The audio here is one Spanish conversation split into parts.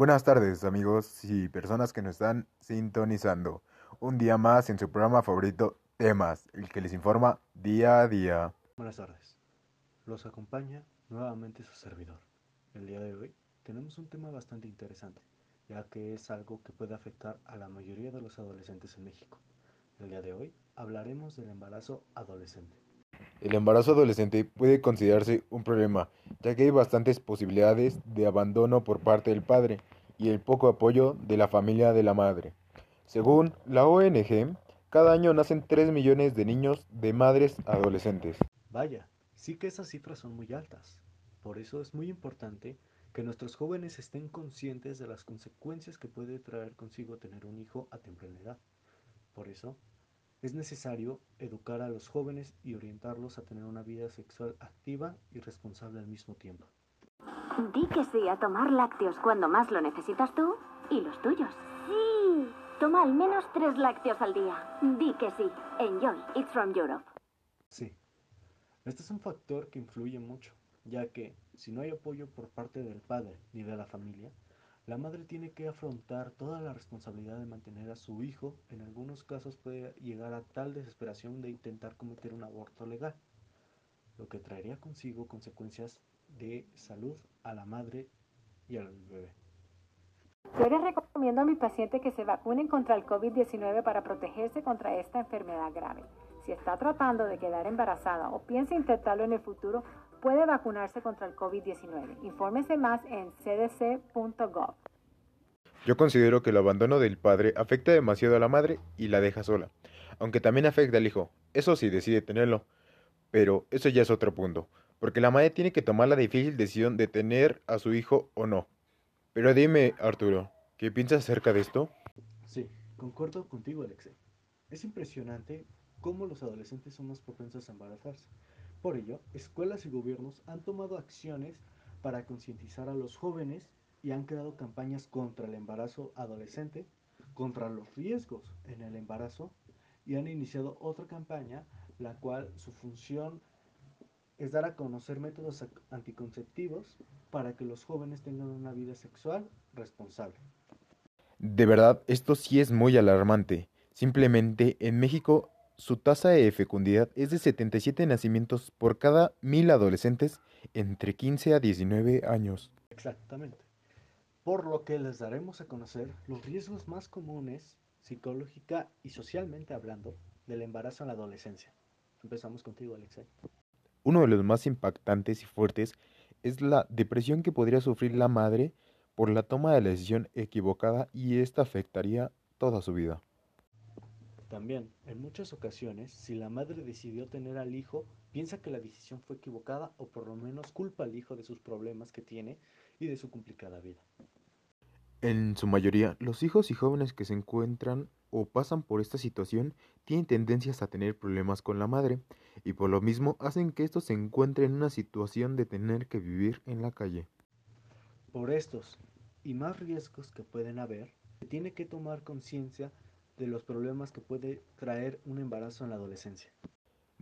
Buenas tardes amigos y personas que nos están sintonizando. Un día más en su programa favorito Temas, el que les informa día a día. Buenas tardes. Los acompaña nuevamente su servidor. El día de hoy tenemos un tema bastante interesante, ya que es algo que puede afectar a la mayoría de los adolescentes en México. El día de hoy hablaremos del embarazo adolescente. El embarazo adolescente puede considerarse un problema, ya que hay bastantes posibilidades de abandono por parte del padre y el poco apoyo de la familia de la madre. Según la ONG, cada año nacen 3 millones de niños de madres adolescentes. Vaya, sí que esas cifras son muy altas. Por eso es muy importante que nuestros jóvenes estén conscientes de las consecuencias que puede traer consigo tener un hijo a temprana edad. Por eso, es necesario educar a los jóvenes y orientarlos a tener una vida sexual activa y responsable al mismo tiempo. Di que sí a tomar lácteos cuando más lo necesitas tú y los tuyos. Sí. Toma al menos tres lácteos al día. Di que sí. Enjoy. It's from Europe. Sí. Este es un factor que influye mucho, ya que si no hay apoyo por parte del padre ni de la familia, la madre tiene que afrontar toda la responsabilidad de mantener a su hijo. En algunos casos puede llegar a tal desesperación de intentar cometer un aborto legal, lo que traería consigo consecuencias de salud a la madre y al bebé. Yo les recomiendo a mis pacientes que se vacunen contra el COVID-19 para protegerse contra esta enfermedad grave. Si está tratando de quedar embarazada o piensa intentarlo en el futuro, puede vacunarse contra el COVID-19. Infórmese más en cdc.gov. Yo considero que el abandono del padre afecta demasiado a la madre y la deja sola, aunque también afecta al hijo, eso sí decide tenerlo. Pero eso ya es otro punto, porque la madre tiene que tomar la difícil decisión de tener a su hijo o no. Pero dime, Arturo, ¿qué piensas acerca de esto? Sí, concuerdo contigo, Alexei. Es impresionante cómo los adolescentes son más propensos a embarazarse. Por ello, escuelas y gobiernos han tomado acciones para concientizar a los jóvenes y han creado campañas contra el embarazo adolescente, contra los riesgos en el embarazo y han iniciado otra campaña, la cual su función es dar a conocer métodos anticonceptivos para que los jóvenes tengan una vida sexual responsable. De verdad, esto sí es muy alarmante. Simplemente en México su tasa de fecundidad es de 77 nacimientos por cada mil adolescentes entre 15 a 19 años. Exactamente. Por lo que les daremos a conocer los riesgos más comunes, psicológica y socialmente hablando, del embarazo en la adolescencia. Empezamos contigo, Alexei. Uno de los más impactantes y fuertes es la depresión que podría sufrir la madre por la toma de la decisión equivocada y esta afectaría toda su vida. También, en muchas ocasiones, si la madre decidió tener al hijo, piensa que la decisión fue equivocada o por lo menos culpa al hijo de sus problemas que tiene y de su complicada vida. En su mayoría, los hijos y jóvenes que se encuentran o pasan por esta situación tienen tendencias a tener problemas con la madre y por lo mismo hacen que estos se encuentren en una situación de tener que vivir en la calle. Por estos y más riesgos que pueden haber, se tiene que tomar conciencia de los problemas que puede traer un embarazo en la adolescencia.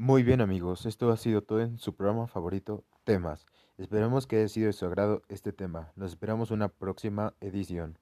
Muy bien amigos, esto ha sido todo en su programa favorito, Temas. Esperamos que haya sido de su agrado este tema. Nos esperamos una próxima edición.